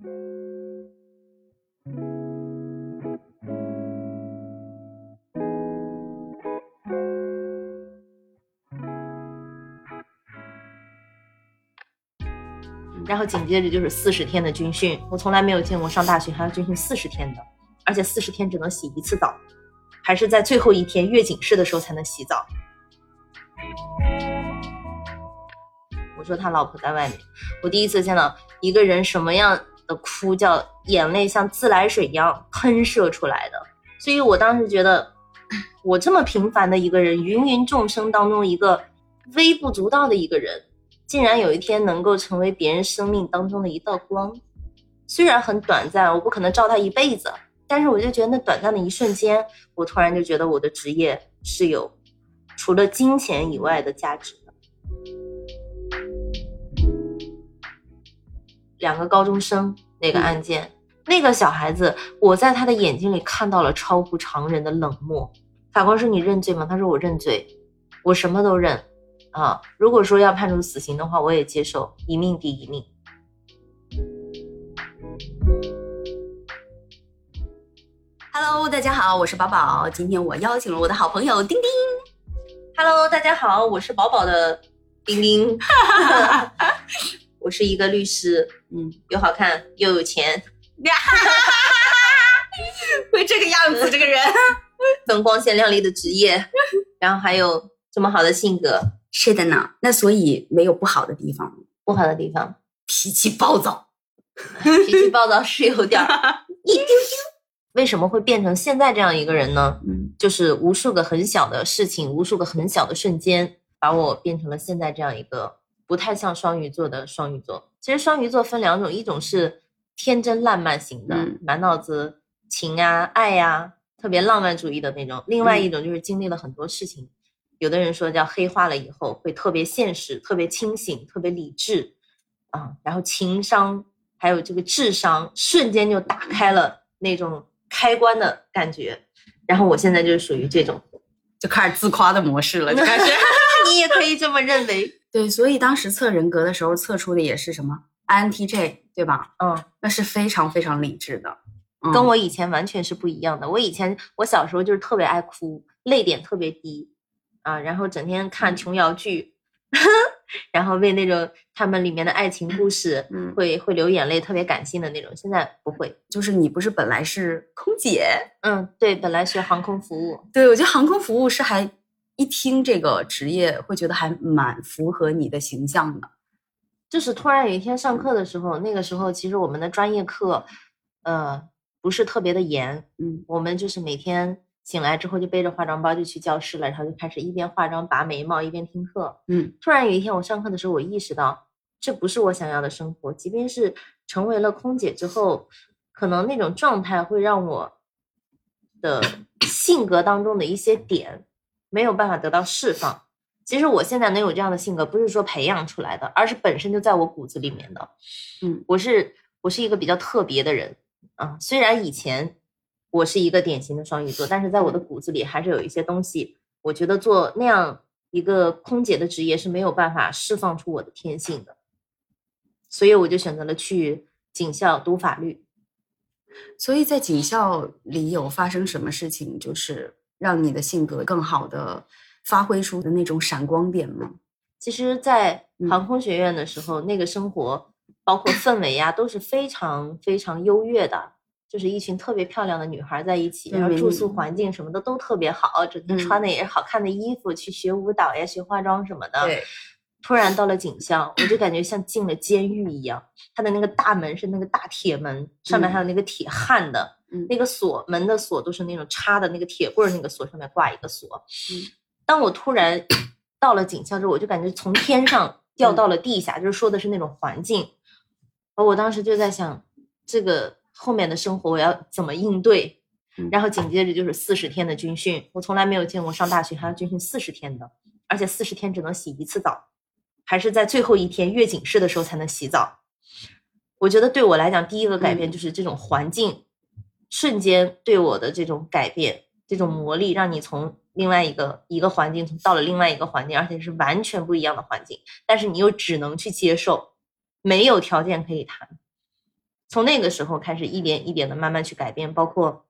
然后紧接着就是四十天的军训，我从来没有见过上大学还要军训四十天的，而且四十天只能洗一次澡，还是在最后一天阅警式的时候才能洗澡。我说他老婆在外面，我第一次见到一个人什么样的哭叫眼泪像自来水一样喷射出来的，所以我当时觉得，我这么平凡的一个人，芸芸众生当中一个微不足道的一个人。竟然有一天能够成为别人生命当中的一道光，虽然很短暂，我不可能照他一辈子，但是我就觉得那短暂的一瞬间，我突然就觉得我的职业是有除了金钱以外的价值的。两个高中生那个案件，那个小孩子，我在他的眼睛里看到了超乎常人的冷漠。法官说：“你认罪吗？”他说：“我认罪，我什么都认。”啊，如果说要判处死刑的话，我也接受，一命抵一命。Hello，大家好，我是宝宝，今天我邀请了我的好朋友丁丁。Hello，大家好，我是宝宝的丁丁。我是一个律师，嗯，又好看又有钱，会这个样子，这个人很光鲜亮丽的职业，然后还有这么好的性格。是的呢，那所以没有不好的地方，不好的地方，脾气暴躁，脾气暴躁是有点一丢丢。为什么会变成现在这样一个人呢？嗯，就是无数个很小的事情，无数个很小的瞬间，把我变成了现在这样一个不太像双鱼座的双鱼座。其实双鱼座分两种，一种是天真烂漫型的，满脑子情啊爱呀，特别浪漫主义的那种；另外一种就是经历了很多事情。有的人说叫黑化了以后会特别现实、特别清醒、特别理智，啊，然后情商还有这个智商瞬间就打开了那种开关的感觉。然后我现在就是属于这种，就开始自夸的模式了，就开始。你也可以这么认为。对，所以当时测人格的时候测出的也是什么 INTJ，对吧？嗯，那是非常非常理智的，跟我以前完全是不一样的。我以前我小时候就是特别爱哭，泪点特别低。啊，然后整天看琼瑶剧，然后为那种他们里面的爱情故事，嗯，会会流眼泪，特别感性的那种。现在不会，就是你不是本来是空姐？嗯，对，本来学航空服务。对，我觉得航空服务是还一听这个职业会觉得还蛮符合你的形象的。就是突然有一天上课的时候，那个时候其实我们的专业课，呃，不是特别的严，嗯，我们就是每天。醒来之后就背着化妆包就去教室了，然后就开始一边化妆拔眉毛一边听课。嗯，突然有一天我上课的时候，我意识到这不是我想要的生活。即便是成为了空姐之后，可能那种状态会让我的性格当中的一些点没有办法得到释放。其实我现在能有这样的性格，不是说培养出来的，而是本身就在我骨子里面的。嗯，我是我是一个比较特别的人啊，虽然以前。我是一个典型的双鱼座，但是在我的骨子里还是有一些东西。我觉得做那样一个空姐的职业是没有办法释放出我的天性的，所以我就选择了去警校读法律。所以在警校里有发生什么事情，就是让你的性格更好的发挥出的那种闪光点吗？其实，在航空学院的时候，那个生活包括氛围呀，都是非常非常优越的。就是一群特别漂亮的女孩在一起，然后住宿环境什么的都特别好，整天穿的也是好看的衣服，去学舞蹈呀、学化妆什么的。对，突然到了警校，我就感觉像进了监狱一样。它的那个大门是那个大铁门，上面还有那个铁焊的，那个锁门的锁都是那种插的那个铁棍儿，那个锁上面挂一个锁。嗯，当我突然 到了警校之后，我就感觉从天上掉到了地下，就是说的是那种环境。而我当时就在想，这个。后面的生活我要怎么应对？然后紧接着就是四十天的军训，我从来没有见过上大学还要军训四十天的，而且四十天只能洗一次澡，还是在最后一天阅警式的时候才能洗澡。我觉得对我来讲，第一个改变就是这种环境瞬间对我的这种改变，这种魔力，让你从另外一个一个环境到了另外一个环境，而且是完全不一样的环境，但是你又只能去接受，没有条件可以谈。从那个时候开始，一点一点的慢慢去改变，包括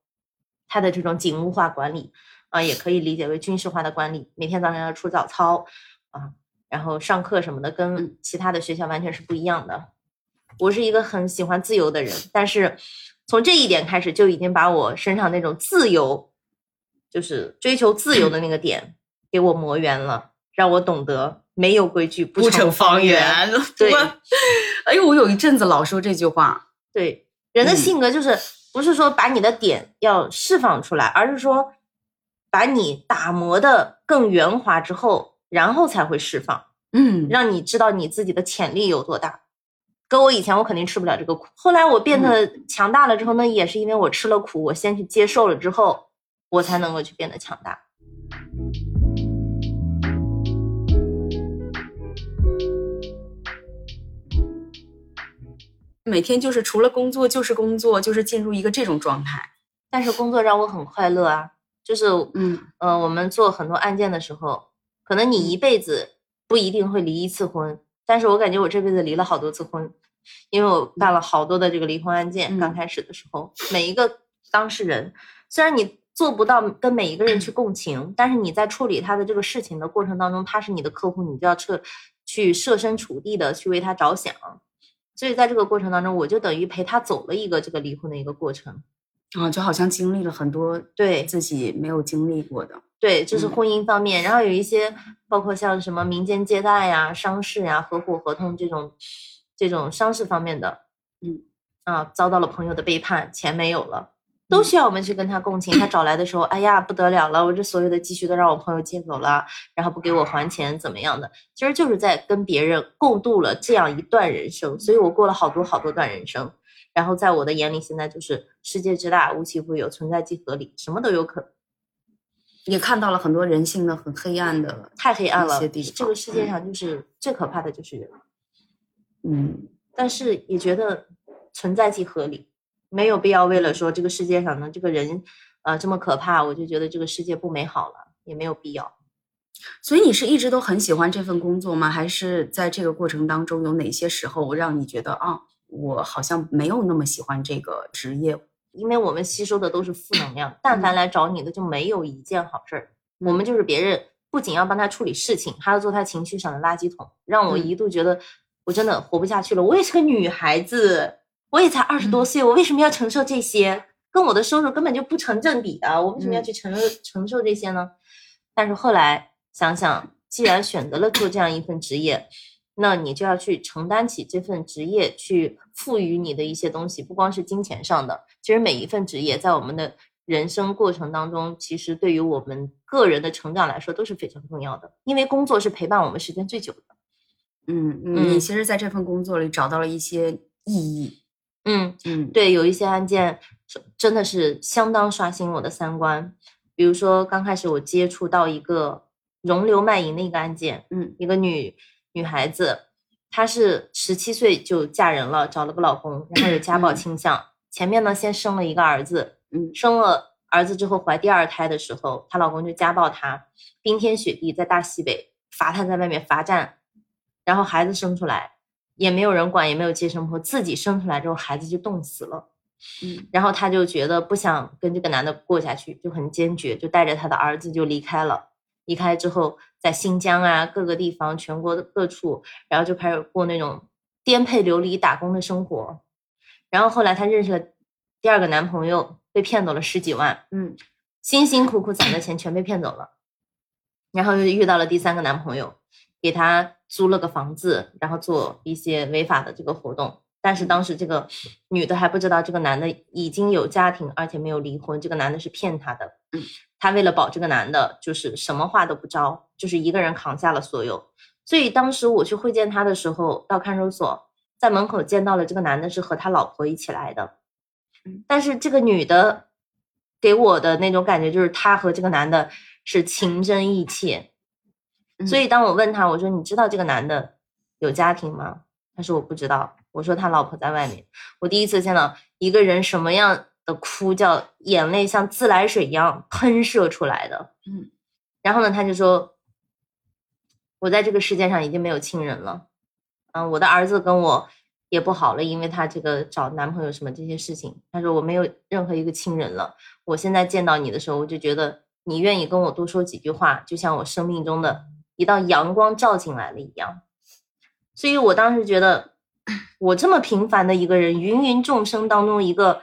他的这种警务化管理啊，也可以理解为军事化的管理。每天早上要出早操啊，然后上课什么的，跟其他的学校完全是不一样的。我是一个很喜欢自由的人，但是从这一点开始，就已经把我身上那种自由，就是追求自由的那个点，给我磨圆了，让我懂得没有规矩不成方圆。对，哎呦，我有一阵子老说这句话。对，人的性格就是不是说把你的点要释放出来，而是说把你打磨的更圆滑之后，然后才会释放。嗯，让你知道你自己的潜力有多大。跟我以前，我肯定吃不了这个苦。后来我变得强大了之后，那也是因为我吃了苦，我先去接受了之后，我才能够去变得强大。每天就是除了工作就是工作，就是进入一个这种状态。但是工作让我很快乐啊，就是嗯呃，我们做很多案件的时候，可能你一辈子不一定会离一次婚。但是我感觉我这辈子离了好多次婚，因为我办了好多的这个离婚案件。刚开始的时候，每一个当事人，虽然你做不到跟每一个人去共情，但是你在处理他的这个事情的过程当中，他是你的客户，你就要彻去设身处地的去为他着想。所以在这个过程当中，我就等于陪他走了一个这个离婚的一个过程。啊，就好像经历了很多对自己没有经历过的。对，就是婚姻方面，然后有一些包括像什么民间借贷呀、商事呀、合伙合同这种这种商事方面的，嗯啊，遭到了朋友的背叛，钱没有了，都需要我们去跟他共情。他找来的时候，哎呀不得了了，我这所有的积蓄都让我朋友借走了，然后不给我还钱，怎么样的？其实就是在跟别人共度了这样一段人生，所以我过了好多好多段人生。然后在我的眼里，现在就是世界之大，无奇不有，存在即合理，什么都有可能。也看到了很多人性的很黑暗的，太黑暗了。这个世界上就是最可怕的就是人，嗯，但是也觉得存在即合理，没有必要为了说这个世界上呢这个人，呃这么可怕，我就觉得这个世界不美好了，也没有必要。所以你是一直都很喜欢这份工作吗？还是在这个过程当中有哪些时候让你觉得啊，我好像没有那么喜欢这个职业？因为我们吸收的都是负能量，但凡来找你的就没有一件好事儿。我们就是别人不仅要帮他处理事情，还要做他情绪上的垃圾桶，让我一度觉得我真的活不下去了。我也是个女孩子，我也才二十多岁，我为什么要承受这些？跟我的收入根本就不成正比的，我为什么要去承受承受这些呢？但是后来想想，既然选择了做这样一份职业。那你就要去承担起这份职业，去赋予你的一些东西，不光是金钱上的。其实每一份职业在我们的人生过程当中，其实对于我们个人的成长来说都是非常重要的。因为工作是陪伴我们时间最久的。嗯嗯，你其实在这份工作里找到了一些意义。嗯嗯，对，有一些案件真的是相当刷新我的三观。比如说刚开始我接触到一个容留卖淫的一个案件，嗯，一个女。女孩子，她是十七岁就嫁人了，找了个老公，然后有家暴倾向。前面呢，先生了一个儿子，嗯，生了儿子之后怀第二胎的时候，她老公就家暴她，冰天雪地在大西北罚她在外面罚站，然后孩子生出来也没有人管，也没有接生婆，自己生出来之后孩子就冻死了，嗯，然后她就觉得不想跟这个男的过下去，就很坚决，就带着她的儿子就离开了。离开之后。在新疆啊，各个地方，全国的各处，然后就开始过那种颠沛流离打工的生活。然后后来她认识了第二个男朋友，被骗走了十几万，嗯，辛辛苦苦攒的钱全被骗走了。然后又遇到了第三个男朋友，给她租了个房子，然后做一些违法的这个活动。但是当时这个女的还不知道这个男的已经有家庭，而且没有离婚。这个男的是骗她的。嗯，她为了保这个男的，就是什么话都不招，就是一个人扛下了所有。所以当时我去会见他的时候，到看守所，在门口见到了这个男的，是和他老婆一起来的。嗯，但是这个女的给我的那种感觉，就是她和这个男的是情真意切。所以当我问他，我说你知道这个男的有家庭吗？他说我不知道。我说他老婆在外面。我第一次见到一个人什么样的哭，叫眼泪像自来水一样喷射出来的。嗯，然后呢，他就说，我在这个世界上已经没有亲人了。嗯，我的儿子跟我也不好了，因为她这个找男朋友什么这些事情。她说我没有任何一个亲人了，我现在见到你的时候，我就觉得你愿意跟我多说几句话，就像我生命中的一道阳光照进来了一样。所以我当时觉得，我这么平凡的一个人，芸芸众生当中一个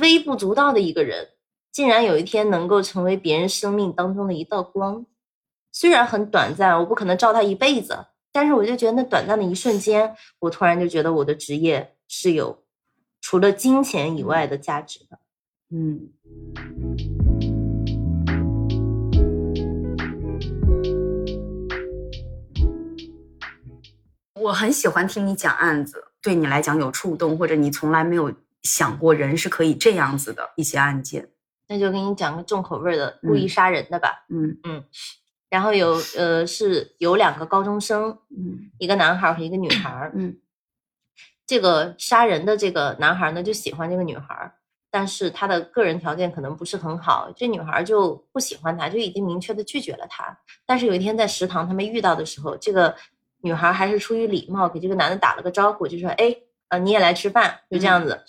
微不足道的一个人，竟然有一天能够成为别人生命当中的一道光。虽然很短暂，我不可能照他一辈子，但是我就觉得那短暂的一瞬间，我突然就觉得我的职业是有除了金钱以外的价值的。嗯。我很喜欢听你讲案子，对你来讲有触动，或者你从来没有想过人是可以这样子的一些案件。那就给你讲个重口味的故意杀人的吧。嗯嗯，然后有呃是有两个高中生，嗯一个男孩和一个女孩。嗯这个杀人的这个男孩呢就喜欢这个女孩，但是他的个人条件可能不是很好，这女孩就不喜欢他，就已经明确的拒绝了他。但是有一天在食堂他们遇到的时候，这个。女孩还是出于礼貌给这个男的打了个招呼，就说：“哎，呃，你也来吃饭。”就这样子，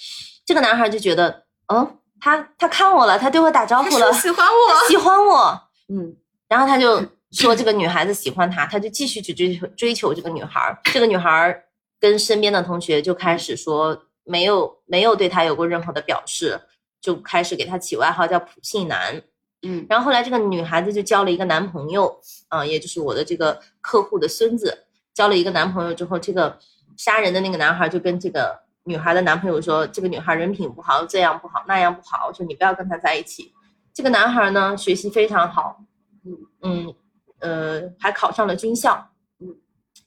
这个男孩就觉得，嗯，他他看我了，他对我打招呼了，喜欢我，喜欢我，嗯。然后他就说这个女孩子喜欢他，他就继续去追求追求这个女孩。这个女孩跟身边的同学就开始说，没有没有对他有过任何的表示，就开始给他起外号叫“普信男”。嗯。然后后来这个女孩子就交了一个男朋友，啊，也就是我的这个客户的孙子。交了一个男朋友之后，这个杀人的那个男孩就跟这个女孩的男朋友说：“这个女孩人品不好，这样不好，那样不好，说你不要跟她在一起。”这个男孩呢，学习非常好，嗯嗯呃，还考上了军校，嗯，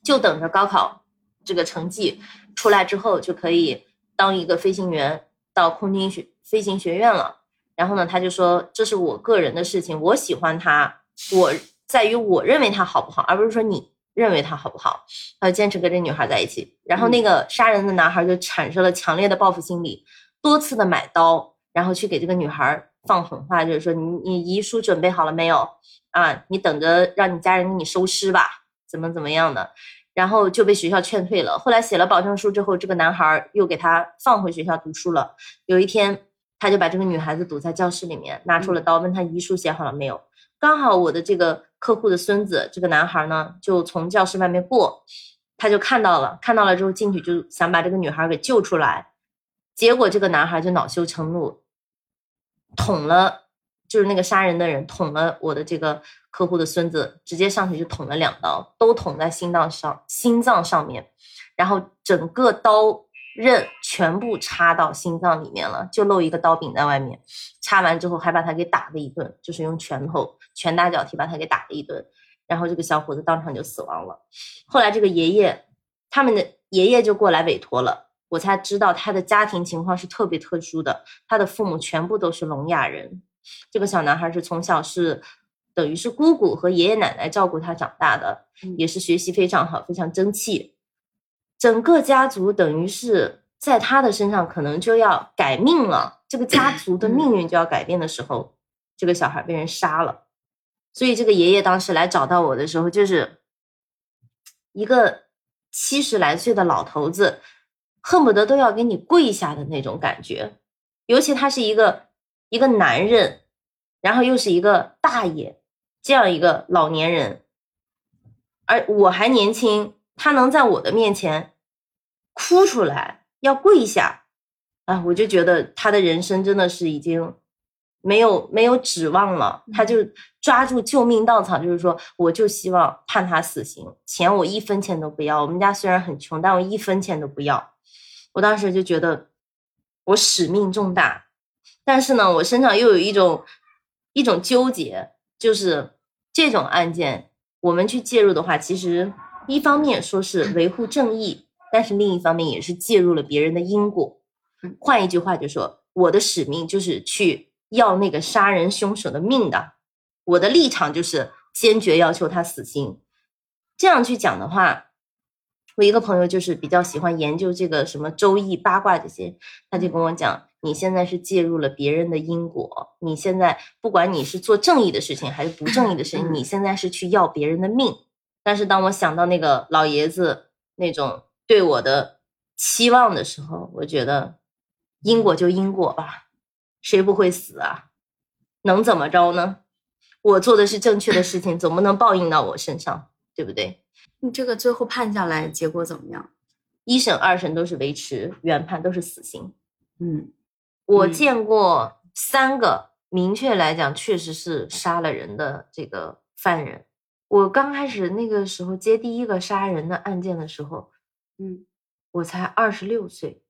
就等着高考这个成绩出来之后，就可以当一个飞行员到空军学飞行学院了。然后呢，他就说：“这是我个人的事情，我喜欢他，我在于我认为他好不好，而不是说你。”认为他好不好？他就坚持跟这女孩在一起，然后那个杀人的男孩就产生了强烈的报复心理，多次的买刀，然后去给这个女孩放狠话，就是说你你遗书准备好了没有啊？你等着让你家人给你收尸吧，怎么怎么样的？然后就被学校劝退了。后来写了保证书之后，这个男孩又给他放回学校读书了。有一天，他就把这个女孩子堵在教室里面，拿出了刀，问他遗书写好了没有？刚好我的这个客户的孙子，这个男孩呢，就从教室外面过，他就看到了，看到了之后进去就想把这个女孩给救出来，结果这个男孩就恼羞成怒，捅了，就是那个杀人的人捅了我的这个客户的孙子，直接上去就捅了两刀，都捅在心脏上，心脏上面，然后整个刀。刃全部插到心脏里面了，就露一个刀柄在外面。插完之后还把他给打了一顿，就是用拳头拳打脚踢把他给打了一顿。然后这个小伙子当场就死亡了。后来这个爷爷，他们的爷爷就过来委托了，我才知道他的家庭情况是特别特殊的。他的父母全部都是聋哑人，这个小男孩是从小是等于是姑姑和爷爷奶奶照顾他长大的，也是学习非常好，非常争气。整个家族等于是在他的身上，可能就要改命了。这个家族的命运就要改变的时候，这个小孩被人杀了。所以这个爷爷当时来找到我的时候，就是一个七十来岁的老头子，恨不得都要给你跪下的那种感觉。尤其他是一个一个男人，然后又是一个大爷，这样一个老年人，而我还年轻。他能在我的面前哭出来，要跪下啊！我就觉得他的人生真的是已经没有没有指望了。他就抓住救命稻草，就是说，我就希望判他死刑，钱我一分钱都不要。我们家虽然很穷，但我一分钱都不要。我当时就觉得我使命重大，但是呢，我身上又有一种一种纠结，就是这种案件我们去介入的话，其实。一方面说是维护正义，但是另一方面也是介入了别人的因果。换一句话就说，我的使命就是去要那个杀人凶手的命的，我的立场就是坚决要求他死刑。这样去讲的话，我一个朋友就是比较喜欢研究这个什么周易八卦这些，他就跟我讲，你现在是介入了别人的因果，你现在不管你是做正义的事情还是不正义的事情，你现在是去要别人的命。但是当我想到那个老爷子那种对我的期望的时候，我觉得因果就因果吧，谁不会死啊？能怎么着呢？我做的是正确的事情，总不能报应到我身上，对不对？你这个最后判下来结果怎么样？一审、二审都是维持原判，都是死刑。嗯，我嗯见过三个，明确来讲，确实是杀了人的这个犯人。我刚开始那个时候接第一个杀人的案件的时候，嗯我才二十六岁，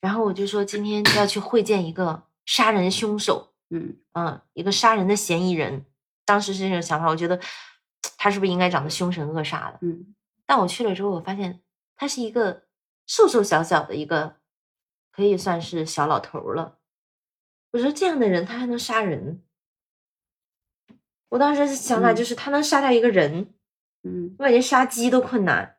然后我就说今天要去会见一个杀人凶手，嗯嗯，一个杀人的嫌疑人。当时是这种想法，我觉得他是不是应该长得凶神恶煞的？嗯但我去了之后，我发现他是一个瘦瘦小小的一个，可以算是小老头了。我说这样的人他还能杀人？我当时想法嗯就是他能杀掉一个人，嗯我感觉杀鸡都困难。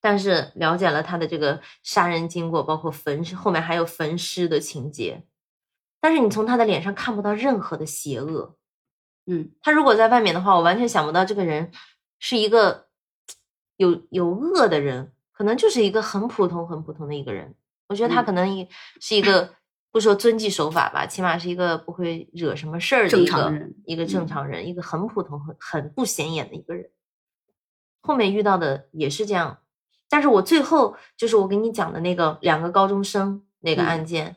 但是了解了他的这个杀人经过，包括焚尸，后面还有焚尸的情节。但是你从他的脸上看不到任何的邪恶。嗯他如果在外面的话，我完全想不到这个人是一个有有恶的人，可能就是一个很普通很普通的一个人。我觉得他嗯可能也是一个不说遵纪守法吧，起码是一个不会惹什么事儿的一个常人一个正嗯常人，一个很普通很很不显眼的一个人。后面遇到的也是这样，但是我最后就是我给你讲的那个两个高中生那个嗯案件，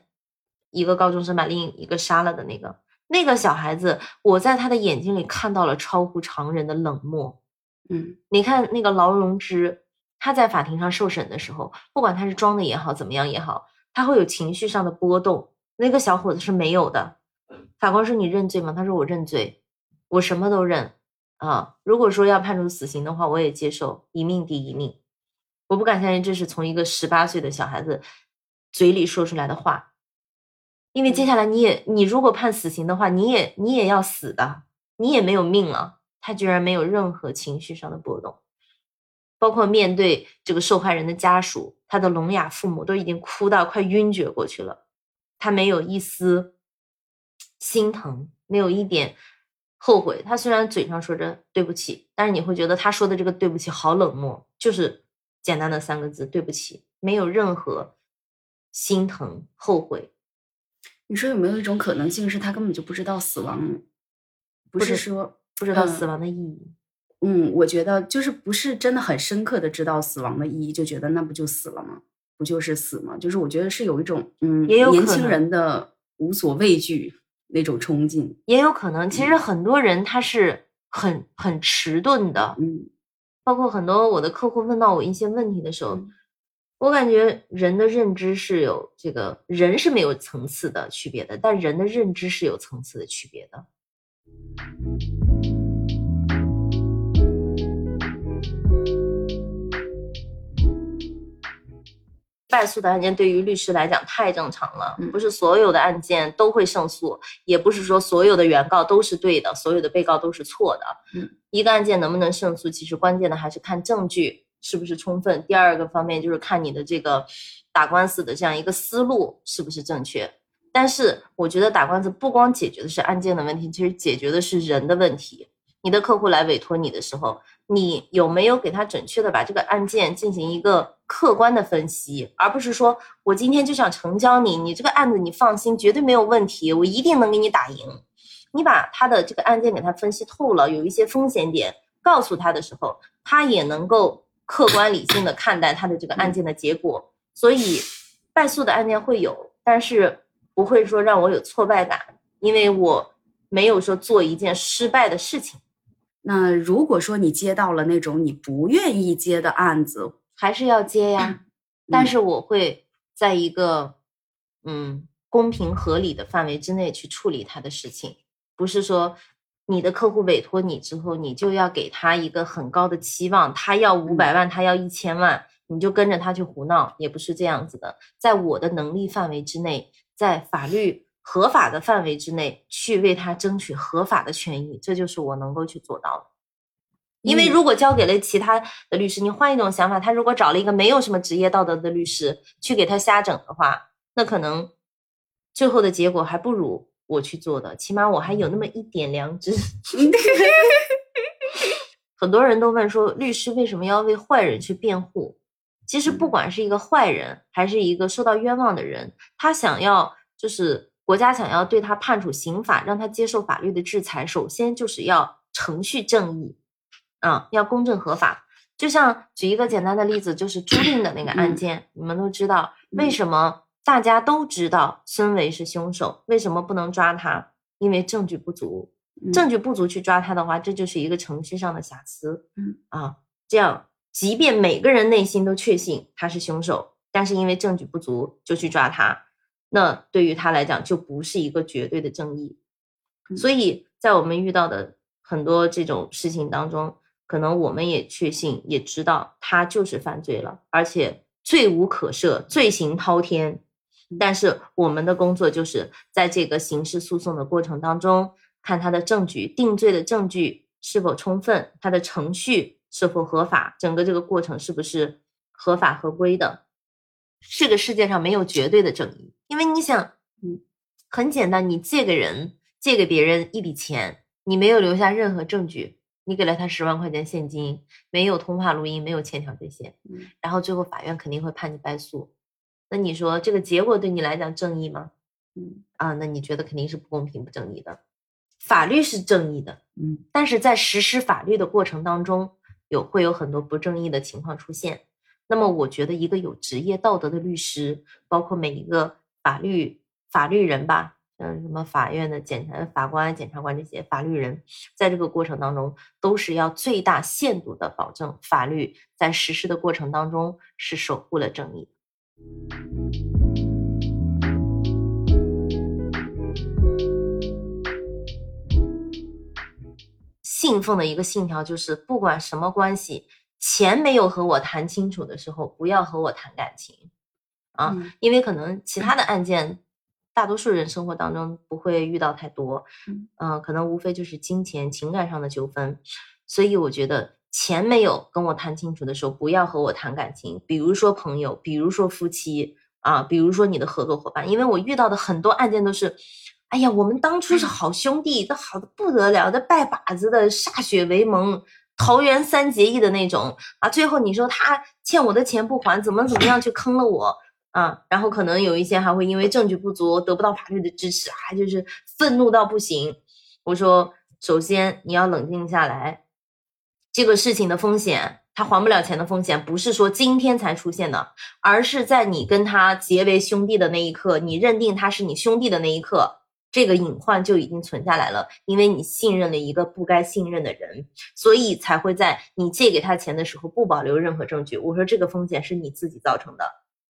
一个高中生把另一个杀了的那个那个小孩子，我在他的眼睛里看到了超乎常人的冷漠。嗯你看那个劳荣枝，他在法庭上受审的时候，不管他是装的也好，怎么样也好，他会有情绪上的波动。那个小伙子是没有的。法官说：“你认罪吗？”他说：“我认罪，我什么都认啊。如果说要判处死刑的话，我也接受，一命抵一命。我不敢相信这是从一个十八岁的小孩子嘴里说出来的话，因为接下来你也，你如果判死刑的话，你也你也要死的，你也没有命了。他居然没有任何情绪上的波动。包括面对这个受害人的家属，他的聋哑父母都已经哭到快晕厥过去了，他没有一丝心疼，没有一点后悔。他虽然嘴上说着对不起，但是你会觉得他说的这个对不起好冷漠，就是简单的三个字对不起，没有任何心疼后悔。你说有没有一种可能性是他根本就不知道死亡，不是说不知道嗯死亡的意义，嗯，我觉得就是不是真的很深刻的知道死亡的意义，就觉得那不就死了吗？不就是死吗？就是我觉得是有一种嗯，也有年轻人的无所畏惧那种冲劲。也有可能。其实很多人他是很很迟钝的，嗯包括很多我的客户问到我一些问题的时候，嗯我感觉人的认知是有这个人是没有层次的区别的，但人的认知是有层次的区别的。败诉的案件对于律师来讲太正常了，嗯不是所有的案件都会胜诉，也不是说所有的原告都是对的，所有的被告都是错的。嗯，一个案件能不能胜诉，其实关键的还是看证据是不是充分。第二个方面就是看你的这个打官司的这样一个思路是不是正确。但是我觉得打官司不光解决的是案件的问题，其实解决的是人的问题。你的客户来委托你的时候，你有没有给他准确的把这个案件进行一个客观的分析，而不是说我今天就想成交你，你这个案子你放心，绝对没有问题，我一定能给你打赢。你把他的这个案件给他分析透了，有一些风险点告诉他的时候，他也能够客观理性的看待他的这个案件的结果。所以败诉的案件会有，但是不会说让我有挫败感，因为我没有说做一件失败的事情。那如果说你接到了那种你不愿意接的案子，还是要接呀，但嗯是我会在一个嗯公平合理的范围之内去处理他的事情，不是说你的客户委托你之后，你就要给他一个很高的期望，他要五百万，他要一千万，你就跟着他去胡闹，也不是这样子的，在我的能力范围之内，在法律合法的范围之内去为他争取合法的权益，这就是我能够去做到的。因为嗯。如果交给了其他的律师，你换一种想法，他如果找了一个没有什么职业道德的律师去给他瞎整的话，那可能最后的结果还不如我去做的，起码我还有那么一点良知。很多人都问说，律师为什么要为坏人去辩护？其实不管是一个坏人，还是一个受到冤枉的人，他想要就是国家想要对他判处刑法，让他接受法律的制裁，首先就是要程序正义，啊，要公正合法。就像举一个简单的例子，就是朱令的那个案件，你们都知道为什么大家都知道孙维是凶手，为什么不能抓他？因为证据不足，证据不足去抓他的话，这就是一个程序上的瑕疵。嗯啊，这样即便每个人内心都确信他是凶手，但是因为证据不足就去抓他，那对于他来讲就不是一个绝对的正义。所以在我们遇到的很多这种事情当中。可能我们也确信，也知道他就是犯罪了，而且罪无可赦，罪行滔天。但是我们的工作就是在这个刑事诉讼的过程当中，看他的证据，定罪的证据是否充分，他的程序是否合法，整个这个过程是不是合法合规的。这个世界上没有绝对的正义，因为你想，嗯，很简单，你借给人，借给别人一笔钱，你没有留下任何证据。你给了他十万块钱现金，没有通话录音，没有欠条这些，然后最后法院肯定会判你败诉。那你说这个结果对你来讲正义吗？嗯啊，那你觉得肯定是不公平、不正义的。法律是正义的，嗯，但是在实施法律的过程当中，有会有很多不正义的情况出现。那么，我觉得一个有职业道德的律师，包括每一个法律法律人吧。嗯，什么法院的检察法官、检察官这些法律人，在这个过程当中，都是要最大限度的保证法律在实施的过程当中是守护了正义。信奉的一个信条就是，不管什么关系，钱没有和我谈清楚的时候，不要和我谈感情。啊，因为可能其他的案件。大多数人生活当中不会遇到太多，嗯，可能无非就是金钱、情感上的纠纷，所以我觉得钱没有跟我谈清楚的时候，不要和我谈感情，比如说朋友，比如说夫妻啊，比如说你的合作伙伴，因为我遇到的很多案件都是，哎呀，我们当初是好兄弟，都好的不得了，的拜把子的歃血为盟，桃园三结义的那种啊，最后你说他欠我的钱不还，怎么怎么样去坑了我。啊，然后可能有一些还会因为证据不足得不到法律的支持啊，就是愤怒到不行。我说，首先你要冷静下来，这个事情的风险，他还不了钱的风险，不是说今天才出现的，而是在你跟他结为兄弟的那一刻，你认定他是你兄弟的那一刻，这个隐患就已经存下来了，因为你信任了一个不该信任的人，所以才会在你借给他钱的时候不保留任何证据。我说这个风险是你自己造成的。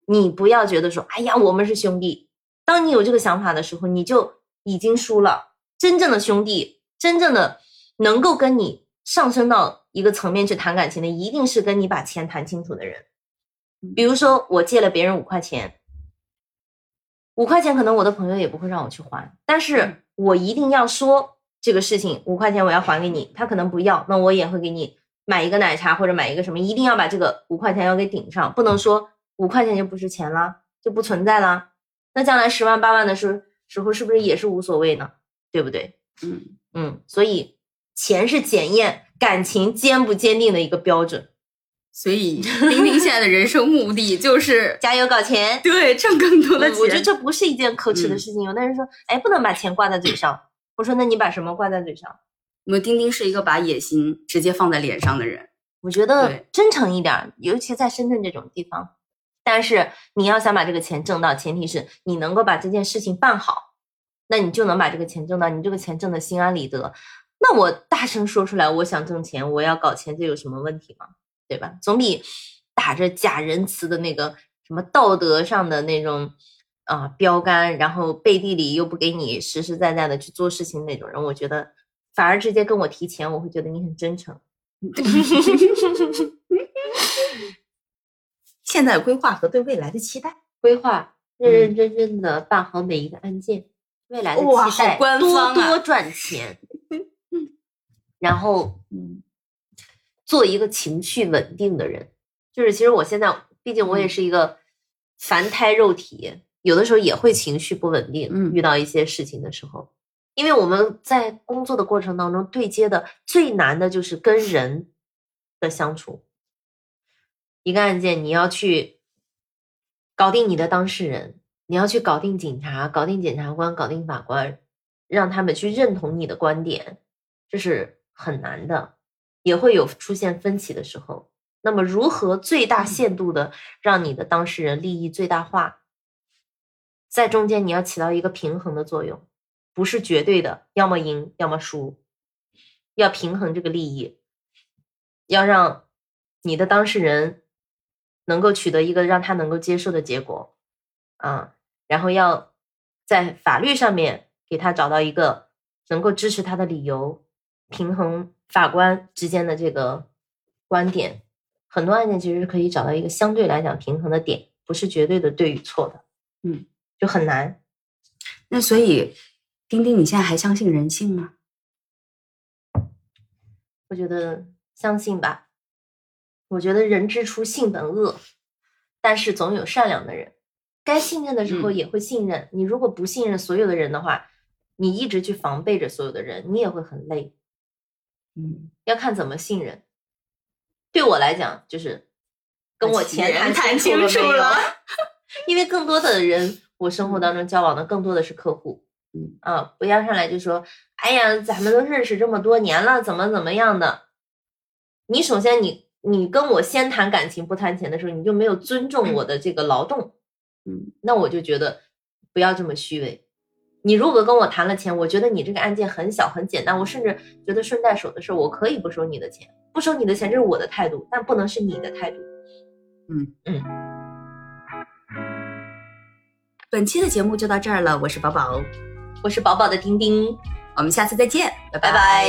你不要觉得说，哎呀，我们是兄弟。当你有这个想法的时候，你就已经输了。真正的兄弟，真正的能够跟你上升到一个层面去谈感情的，一定是跟你把钱谈清楚的人。比如说，我借了别人五块钱，五块钱可能我的朋友也不会让我去还，但是我一定要说这个事情，五块钱我要还给你。他可能不要，那我也会给你买一个奶茶或者买一个什么，一定要把这个五块钱要给顶上，不能说。五块钱就不是钱了，就不存在了。那将来十万八万的时时候，是不是也是无所谓呢？对不对？嗯嗯，所以钱是检验感情坚不坚定的一个标准。所以玲玲现在的人生目的就是 加油搞钱，对，挣更多的钱。我觉得这不是一件可耻的事情。有的人说，哎，不能把钱挂在嘴上。我说，那你把什么挂在嘴上？我们丁丁是一个把野心直接放在脸上的人。我觉得真诚一点，尤其在深圳这种地方。但是你要想把这个钱挣到，前提是你能够把这件事情办好，那你就能把这个钱挣到。你这个钱挣的心安理得，那我大声说出来，我想挣钱，我要搞钱，这有什么问题吗？对吧？总比打着假仁慈的那个什么道德上的那种啊标杆，然后背地里又不给你实实在在的去做事情那种人，我觉得反而直接跟我提钱，我会觉得你很真诚。现在规划和对未来的期待，规划认认真真的办好每一个案件，未来的期待多多赚 钱，然后嗯，做一个情绪稳定的人。就是其实我现在，毕竟我也是一个凡胎肉体，有的时候也会情绪不稳定。嗯遇到一些事情的时候，因为我们在工作的过程当中对接的最难的就是跟人的相处。一个案件，你要去搞定你的当事人，你要去搞定警察、搞定检察官、搞定法官，让他们去认同你的观点，这是很难的，也会有出现分歧的时候。那么，如何最大限度的让你的当事人利益最大化？在中间你要起到一个平衡的作用，不是绝对的，要么赢，要么输，要平衡这个利益，要让你的当事人能够取得一个让他能够接受的结果，啊，然后要在法律上面给他找到一个能够支持他的理由，平衡法官之间的这个观点。很多案件其实是可以找到一个相对来讲平衡的点，不是绝对的对与错的，嗯，就很难。那所以，丁丁，你现在还相信人性吗？我觉得相信吧。我觉得人之初性本恶，但是总有善良的人。该信任的时候也会信任。你如果不信任所有的人的话，你一直去防备着所有的人，你也会很累。嗯，要看怎么信任。对我来讲，就是跟我钱谈清楚了，因为更多的人，我生活当中交往的更多的是客户，嗯。啊，不要上来就说，哎呀，咱们都认识这么多年了，怎么怎么样的？你首先，你你跟我先谈感情不谈钱的时候，你就没有尊重我的这个劳动，嗯，那我就觉得不要这么虚伪。你如果跟我谈了钱，我觉得你这个案件很小很简单，我甚至觉得顺带手的事，我可以不收你的钱。不收你的钱，这是我的态度，但不能是你的态度。嗯嗯。本期的节目就到这儿了，我是宝宝，我是宝宝的丁丁，我们下次再见，拜拜拜。